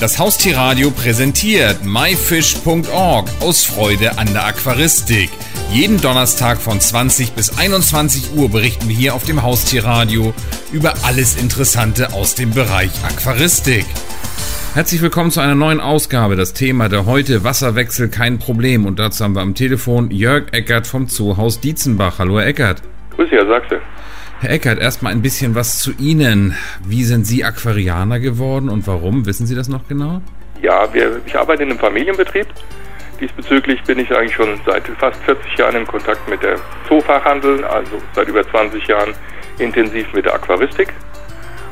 Das Haustierradio präsentiert myfish.org aus Freude an der Aquaristik. Jeden Donnerstag von 20 bis 21 Uhr berichten wir hier auf dem Haustierradio über alles Interessante aus dem Bereich Aquaristik. Herzlich willkommen zu einer neuen Ausgabe. Das Thema der heute Wasserwechsel kein Problem. Und dazu haben wir am Telefon Jörg Eckert vom Zoohaus Dietzenbach. Hallo Herr Eckert. Grüß Sie, Herr Sachse. Herr Eckert, erstmal ein bisschen was zu Ihnen. Wie sind Sie Aquarianer geworden und warum? Wissen Sie das noch genau? Ja, wir, ich arbeite in einem Familienbetrieb. Diesbezüglich bin ich eigentlich schon seit fast 40 Jahren in Kontakt mit der Zoofachhandel, also seit über 20 Jahren intensiv mit der Aquaristik.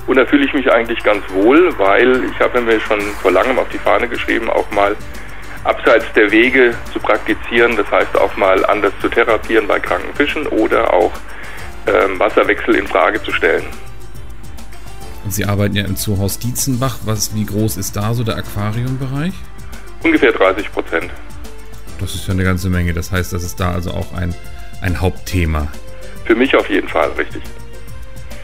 Und da fühle ich mich eigentlich ganz wohl, weil ich habe mir schon vor langem auf die Fahne geschrieben, auch mal abseits der Wege zu praktizieren, das heißt auch mal anders zu therapieren bei kranken Fischen oder auch ähm, Wasserwechsel in Frage zu stellen. Und Sie arbeiten ja im Zoohaus Dietzenbach. Was, wie groß ist da so der Aquariumbereich? Ungefähr 30 Prozent. Das ist ja eine ganze Menge. Das heißt, das ist da also auch ein, ein Hauptthema. Für mich auf jeden Fall, richtig.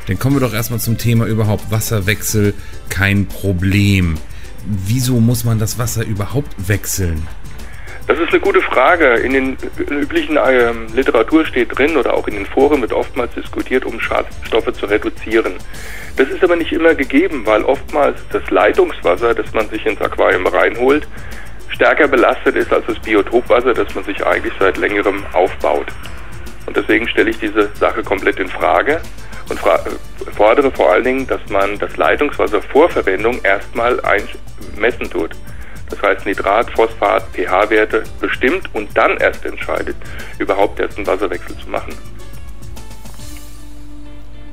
Dann kommen wir doch erstmal zum Thema überhaupt Wasserwechsel kein Problem. Wieso muss man das Wasser überhaupt wechseln? Das ist eine gute Frage. In den üblichen äh, Literatur steht drin oder auch in den Foren wird oftmals diskutiert, um Schadstoffe zu reduzieren. Das ist aber nicht immer gegeben, weil oftmals das Leitungswasser, das man sich ins Aquarium reinholt, stärker belastet ist als das Biotopwasser, das man sich eigentlich seit längerem aufbaut. Und deswegen stelle ich diese Sache komplett in Frage und fordere vor allen Dingen, dass man das Leitungswasser vor Verwendung erstmal messen tut das heißt Nitrat, Phosphat, pH-Werte bestimmt und dann erst entscheidet, überhaupt erst einen Wasserwechsel zu machen.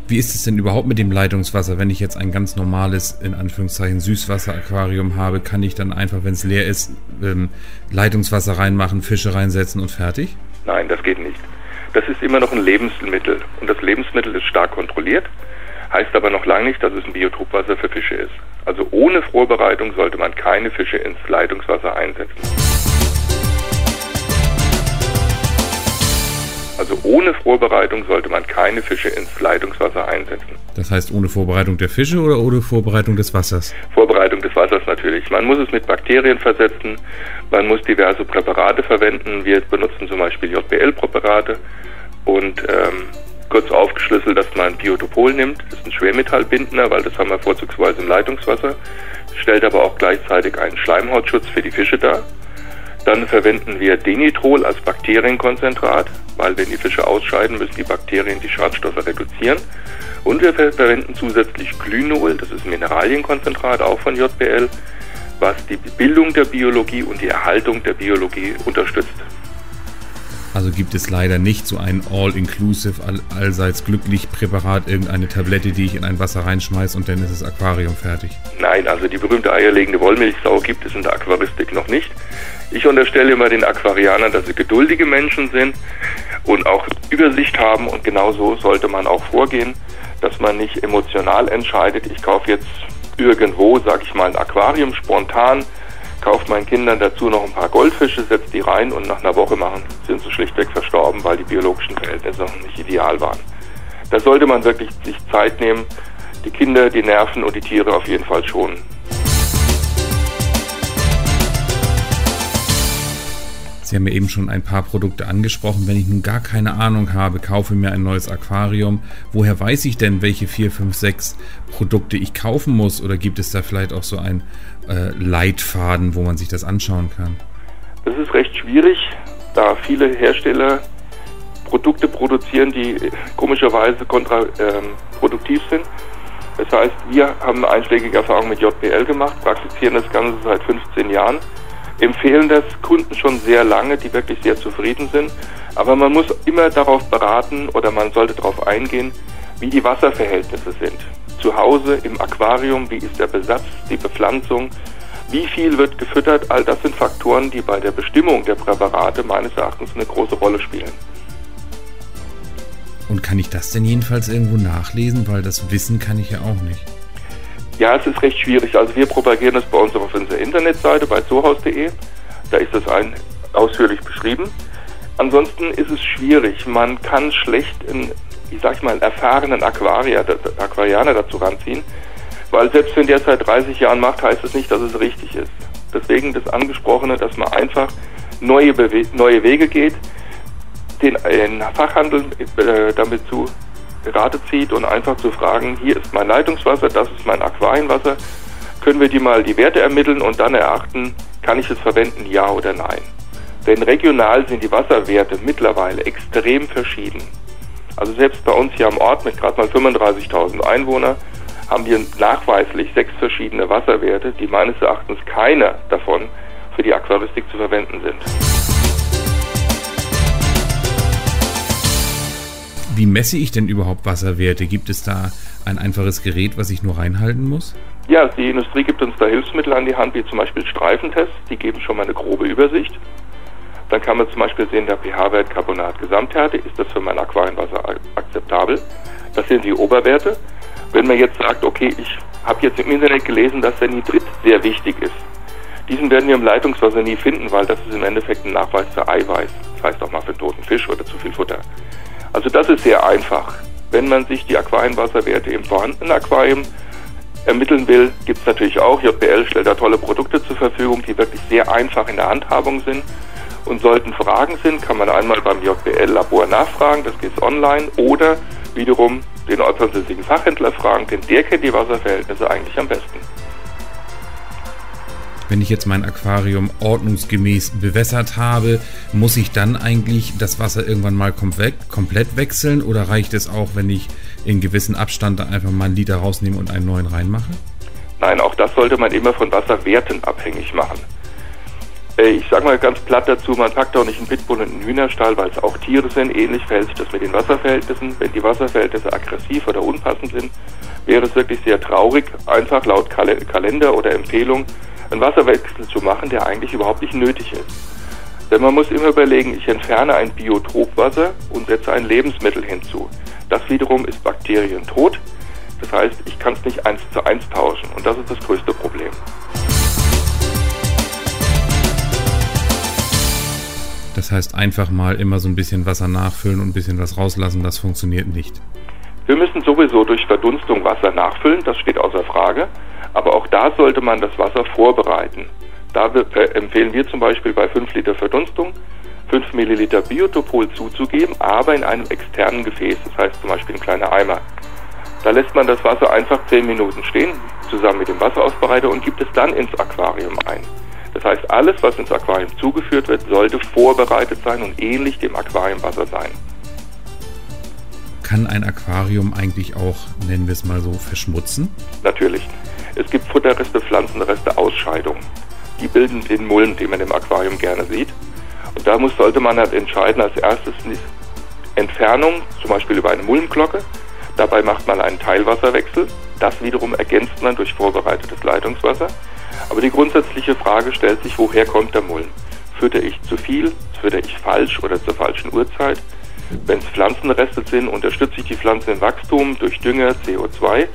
Wie ist es denn überhaupt mit dem Leitungswasser? Wenn ich jetzt ein ganz normales, in Anführungszeichen, Süßwasser-Aquarium habe, kann ich dann einfach, wenn es leer ist, ähm, Leitungswasser reinmachen, Fische reinsetzen und fertig? Nein, das geht nicht. Das ist immer noch ein Lebensmittel und das Lebensmittel ist stark kontrolliert, heißt aber noch lange nicht, dass es ein Biotopwasser für Fische ist. Also ohne Vorbereitung sollte man keine Fische ins Leitungswasser einsetzen. Also ohne Vorbereitung sollte man keine Fische ins Leitungswasser einsetzen. Das heißt ohne Vorbereitung der Fische oder ohne Vorbereitung des Wassers? Vorbereitung des Wassers natürlich. Man muss es mit Bakterien versetzen, man muss diverse Präparate verwenden. Wir benutzen zum Beispiel JBL-Präparate und ähm, kurz aufgeschlüsselt, dass man Biotopol nimmt. Das ist ein Schwermetallbindner, weil das haben wir vorzugsweise im Leitungswasser. Stellt aber auch gleichzeitig einen Schleimhautschutz für die Fische dar. Dann verwenden wir Denitrol als Bakterienkonzentrat, weil wenn die Fische ausscheiden, müssen die Bakterien die Schadstoffe reduzieren. Und wir verwenden zusätzlich Glynol, das ist Mineralienkonzentrat auch von JBL, was die Bildung der Biologie und die Erhaltung der Biologie unterstützt. Also gibt es leider nicht so ein All-Inclusive, all, allseits glücklich Präparat, irgendeine Tablette, die ich in ein Wasser reinschmeiße und dann ist das Aquarium fertig. Nein, also die berühmte eierlegende Wollmilchsau gibt es in der Aquaristik noch nicht. Ich unterstelle immer den Aquarianern, dass sie geduldige Menschen sind und auch Übersicht haben und genau so sollte man auch vorgehen, dass man nicht emotional entscheidet, ich kaufe jetzt irgendwo, sag ich mal, ein Aquarium spontan kauft meinen Kindern dazu noch ein paar Goldfische, setzt die rein und nach einer Woche machen, sind sie schlichtweg verstorben, weil die biologischen Verhältnisse noch nicht ideal waren. Da sollte man wirklich sich Zeit nehmen, die Kinder, die Nerven und die Tiere auf jeden Fall schonen. Sie haben ja eben schon ein paar Produkte angesprochen. Wenn ich nun gar keine Ahnung habe, kaufe mir ein neues Aquarium. Woher weiß ich denn, welche 4, 5, 6 Produkte ich kaufen muss? Oder gibt es da vielleicht auch so ein äh, Leitfaden, wo man sich das anschauen kann? Das ist recht schwierig, da viele Hersteller Produkte produzieren, die komischerweise kontraproduktiv ähm, sind. Das heißt, wir haben einschlägige Erfahrungen mit JBL gemacht, praktizieren das Ganze seit 15 Jahren, empfehlen das Kunden schon sehr lange, die wirklich sehr zufrieden sind. Aber man muss immer darauf beraten oder man sollte darauf eingehen, wie die Wasserverhältnisse sind zu Hause im Aquarium, wie ist der Besatz, die Bepflanzung, wie viel wird gefüttert, all das sind Faktoren, die bei der Bestimmung der Präparate meines Erachtens eine große Rolle spielen. Und kann ich das denn jedenfalls irgendwo nachlesen? Weil das Wissen kann ich ja auch nicht. Ja, es ist recht schwierig. Also wir propagieren das bei uns auf unserer Internetseite bei zoohaus.de. Da ist das ein, ausführlich beschrieben. Ansonsten ist es schwierig. Man kann schlecht in ich sag mal, erfahrenen Aquarier, Aquarianer dazu ranziehen, Weil selbst wenn der seit 30 Jahren macht, heißt es nicht, dass es richtig ist. Deswegen das Angesprochene, dass man einfach neue, Bewe neue Wege geht, den, den Fachhandel äh, damit zu Rate zieht und einfach zu fragen, hier ist mein Leitungswasser, das ist mein Aquarienwasser, können wir die mal die Werte ermitteln und dann erachten, kann ich es verwenden, ja oder nein. Denn regional sind die Wasserwerte mittlerweile extrem verschieden. Also selbst bei uns hier am Ort mit gerade mal 35.000 Einwohnern haben wir nachweislich sechs verschiedene Wasserwerte, die meines Erachtens keiner davon für die Aquaristik zu verwenden sind. Wie messe ich denn überhaupt Wasserwerte? Gibt es da ein einfaches Gerät, was ich nur reinhalten muss? Ja, die Industrie gibt uns da Hilfsmittel an die Hand, wie zum Beispiel Streifentests. Die geben schon mal eine grobe Übersicht. Dann kann man zum Beispiel sehen, der pH-Wert Carbonat Gesamthärte, ist das für mein Aquarienwasser akzeptabel? Das sind die Oberwerte. Wenn man jetzt sagt, okay, ich habe jetzt im Internet gelesen, dass der Nitrit sehr wichtig ist. Diesen werden wir im Leitungswasser nie finden, weil das ist im Endeffekt ein Nachweis für Eiweiß. Das heißt auch mal für toten Fisch oder zu viel Futter. Also das ist sehr einfach. Wenn man sich die Aquarienwasserwerte im vorhandenen Aquarium ermitteln will, gibt es natürlich auch. JBL stellt da tolle Produkte zur Verfügung, die wirklich sehr einfach in der Handhabung sind. Und sollten Fragen sind, kann man einmal beim JBL-Labor nachfragen, das geht online, oder wiederum den ortsansässigen Fachhändler fragen, denn der kennt die Wasserverhältnisse eigentlich am besten. Wenn ich jetzt mein Aquarium ordnungsgemäß bewässert habe, muss ich dann eigentlich das Wasser irgendwann mal komplett wechseln oder reicht es auch, wenn ich in gewissen Abstand einfach mal einen Liter rausnehme und einen neuen reinmache? Nein, auch das sollte man immer von Wasserwerten abhängig machen. Äh, ich sage mal ganz platt dazu, man packt auch nicht einen Pitbull in einen Hühnerstall, weil es auch Tiere sind. Ähnlich verhält sich das mit den Wasserverhältnissen. Wenn die Wasserverhältnisse aggressiv oder unpassend sind, wäre es wirklich sehr traurig, einfach laut Kalender oder Empfehlung einen Wasserwechsel zu machen, der eigentlich überhaupt nicht nötig ist. Denn man muss immer überlegen, ich entferne ein Biotopwasser und setze ein Lebensmittel hinzu. Das wiederum ist bakterientot. Das heißt, ich kann es nicht eins zu eins tauschen und das ist das größte Problem. Das heißt, einfach mal immer so ein bisschen Wasser nachfüllen und ein bisschen was rauslassen, das funktioniert nicht. Wir müssen sowieso durch Verdunstung Wasser nachfüllen, das steht außer Frage. Aber auch da sollte man das Wasser vorbereiten. Da äh, empfehlen wir zum Beispiel bei 5 Liter Verdunstung 5 Milliliter Biotopol zuzugeben, aber in einem externen Gefäß, das heißt zum Beispiel ein kleiner Eimer. Da lässt man das Wasser einfach 10 Minuten stehen, zusammen mit dem Wasserausbereiter und gibt es dann ins Aquarium ein. Das heißt, alles, was ins Aquarium zugeführt wird, sollte vorbereitet sein und ähnlich dem Aquariumwasser sein. Kann ein Aquarium eigentlich auch, nennen wir es mal so, verschmutzen? Natürlich. Es gibt Futterreste, Pflanzenreste, Ausscheidungen. Die bilden den Mulm, den man im Aquarium gerne sieht. Und da muss, sollte man halt entscheiden, als erstes Entfernung, zum Beispiel über eine Mulmglocke. Dabei macht man einen Teilwasserwechsel. Das wiederum ergänzt man durch vorbereitetes Leitungswasser. Aber die grundsätzliche Frage stellt sich, woher kommt der Mulm? Fütter ich zu viel, fütter ich falsch oder zur falschen Uhrzeit? Wenn es Pflanzenreste sind, unterstütze ich die Pflanzen im Wachstum durch Dünger, CO2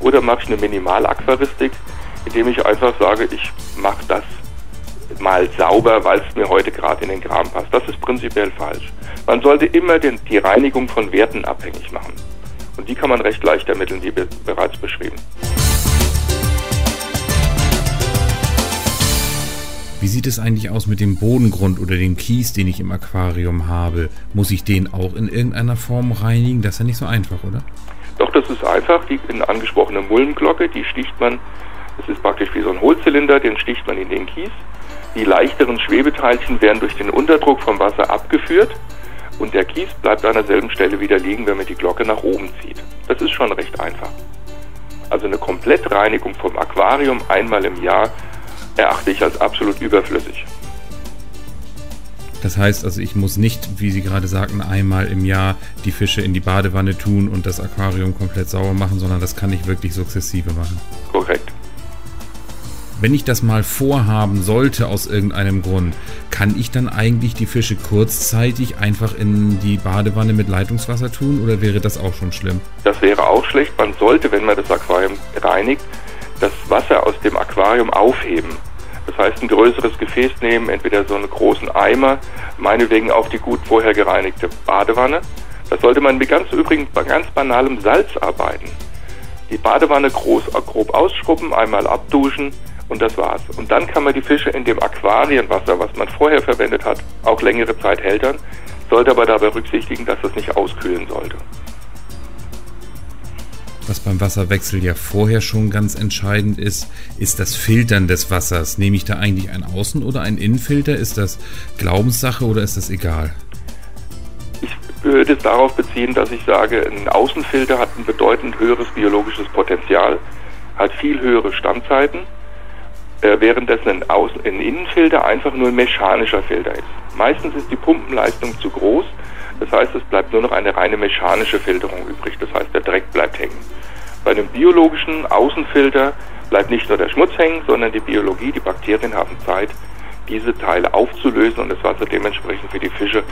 oder mache ich eine Minimalaquaristik, indem ich einfach sage, ich mache das mal sauber, weil es mir heute gerade in den Kram passt. Das ist prinzipiell falsch. Man sollte immer den, die Reinigung von Werten abhängig machen. Und die kann man recht leicht ermitteln, wie bereits beschrieben. Wie sieht es eigentlich aus mit dem Bodengrund oder dem Kies, den ich im Aquarium habe? Muss ich den auch in irgendeiner Form reinigen? Das ist ja nicht so einfach, oder? Doch, das ist einfach. Die angesprochene Mulmglocke, die sticht man, das ist praktisch wie so ein Hohlzylinder, den sticht man in den Kies. Die leichteren Schwebeteilchen werden durch den Unterdruck vom Wasser abgeführt und der Kies bleibt an derselben Stelle wieder liegen, wenn man die Glocke nach oben zieht. Das ist schon recht einfach. Also eine Komplettreinigung vom Aquarium einmal im Jahr erachte ich als absolut überflüssig. Das heißt also, ich muss nicht, wie Sie gerade sagten, einmal im Jahr die Fische in die Badewanne tun und das Aquarium komplett sauber machen, sondern das kann ich wirklich sukzessive machen. Korrekt. Wenn ich das mal vorhaben sollte aus irgendeinem Grund, kann ich dann eigentlich die Fische kurzzeitig einfach in die Badewanne mit Leitungswasser tun oder wäre das auch schon schlimm? Das wäre auch schlecht. Man sollte, wenn man das Aquarium reinigt, das Wasser aus dem Aquarium aufheben. Das heißt, ein größeres Gefäß nehmen, entweder so einen großen Eimer, meinetwegen auch die gut vorher gereinigte Badewanne. Das sollte man mit ganz übrigens bei ganz banalem Salz arbeiten. Die Badewanne groß, grob ausschrubben, einmal abduschen und das war's. Und dann kann man die Fische in dem Aquarienwasser, was man vorher verwendet hat, auch längere Zeit hältern, sollte aber dabei berücksichtigen, dass es nicht auskühlen sollte. Was beim Wasserwechsel ja vorher schon ganz entscheidend ist, ist das Filtern des Wassers. Nehme ich da eigentlich einen Außen- oder einen Innenfilter? Ist das Glaubenssache oder ist das egal? Ich würde es darauf beziehen, dass ich sage, ein Außenfilter hat ein bedeutend höheres biologisches Potenzial, hat viel höhere Standzeiten äh, währenddessen ein, Außen-, ein Innenfilter einfach nur ein mechanischer Filter ist. Meistens ist die Pumpenleistung zu groß, das heißt, es bleibt nur noch eine reine mechanische Filterung übrig, das heißt, der Dreck bleibt hängen. Bei einem biologischen Außenfilter bleibt nicht nur der Schmutz hängen, sondern die Biologie, die Bakterien haben Zeit, diese Teile aufzulösen und das Wasser dementsprechend für die Fische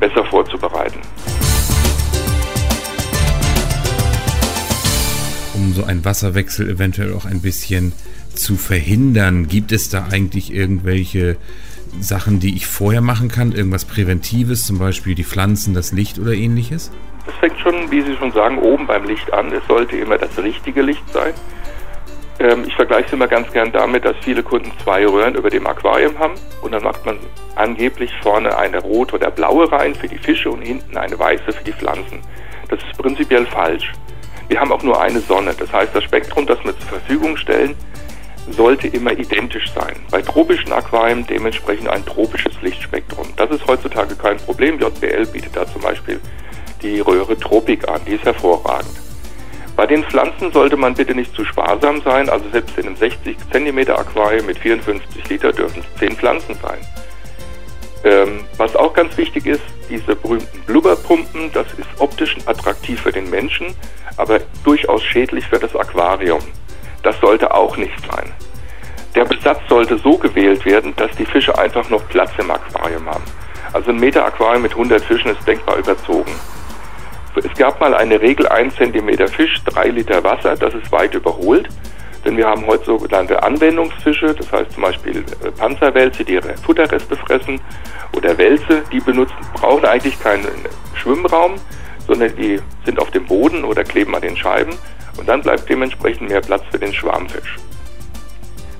besser vorzubereiten. Um so einen Wasserwechsel eventuell auch ein bisschen zu verhindern? Gibt es da eigentlich irgendwelche Sachen, die ich vorher machen kann? Irgendwas Präventives, zum Beispiel die Pflanzen, das Licht oder ähnliches? Es fängt schon, wie Sie schon sagen, oben beim Licht an. Es sollte immer das richtige Licht sein. Ähm, ich vergleiche es immer ganz gern damit, dass viele Kunden zwei Röhren über dem Aquarium haben und dann macht man angeblich vorne eine rote oder blaue rein für die Fische und hinten eine weiße für die Pflanzen. Das ist prinzipiell falsch. Wir haben auch nur eine Sonne. Das heißt, das Spektrum, das wir zur Verfügung stellen, sollte immer identisch sein. Bei tropischen Aquarien dementsprechend ein tropisches Lichtspektrum. Das ist heutzutage kein Problem. JBL bietet da zum Beispiel die Röhre Tropik an, die ist hervorragend. Bei den Pflanzen sollte man bitte nicht zu sparsam sein, also selbst in einem 60 cm Aquarium mit 54 Liter dürfen es 10 Pflanzen sein. Ähm, was auch ganz wichtig ist, diese berühmten Blubberpumpen, das ist optisch attraktiv für den Menschen, aber durchaus schädlich für das Aquarium. Das sollte auch nicht sein. Besatz sollte so gewählt werden, dass die Fische einfach noch Platz im Aquarium haben. Also ein Meter Aquarium mit 100 Fischen ist denkbar überzogen. Es gab mal eine Regel, 1 cm Fisch, 3 Liter Wasser, das ist weit überholt. Denn wir haben heute sogenannte Anwendungsfische, das heißt zum Beispiel äh, Panzerwälze, die ihre Futterreste fressen, oder Wälze, die benutzen, brauchen eigentlich keinen Schwimmraum, sondern die sind auf dem Boden oder kleben an den Scheiben und dann bleibt dementsprechend mehr Platz für den Schwarmfisch.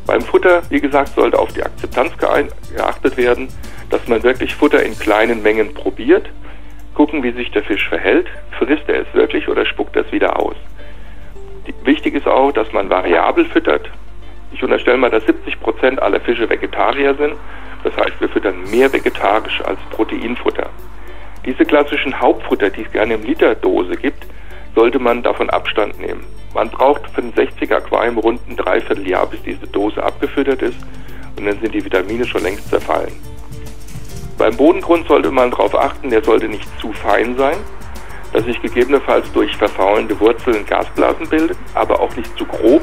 Beim Futter, wie gesagt, sollte auf die Akzeptanz geachtet werden, dass man wirklich Futter in kleinen Mengen probiert, gucken, wie sich der Fisch verhält, frisst er es wirklich oder spuckt er es wieder aus. Wichtig ist auch, dass man variabel füttert. Ich unterstelle mal, dass 70 Prozent aller Fische Vegetarier sind. Das heißt, wir füttern mehr vegetarisch als Proteinfutter. Diese klassischen Hauptfutter, die es gerne im Literdose gibt, sollte man davon Abstand nehmen. Man braucht für ein 60er Aquarium rund ein Dreivierteljahr, bis diese Dose abgefüttert ist und dann sind die Vitamine schon längst zerfallen. Beim Bodengrund sollte man darauf achten, der sollte nicht zu fein sein, dass sich gegebenenfalls durch verfaulende Wurzeln Gasblasen bildet, aber auch nicht zu grob,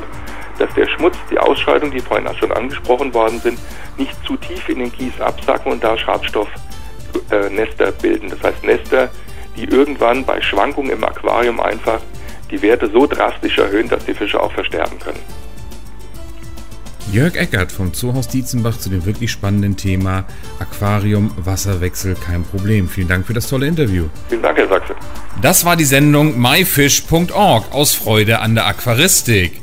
dass der Schmutz, die Ausscheidungen, die vorhin schon angesprochen worden sind, nicht zu tief in den Kies absacken und da Schadstoffnester äh, bilden. Das heißt Nester, die irgendwann bei Schwankungen im Aquarium einfach die Werte so drastisch erhöhen, dass die Fische auch versterben können. Jörg Eckert vom Zoohaus Dietzenbach zu dem wirklich spannenden Thema Aquarium, Wasserwechsel, kein Problem. Vielen Dank für das tolle Interview. Vielen Dank, Herr Sachse. Das war die Sendung myfish.org aus Freude an der Aquaristik.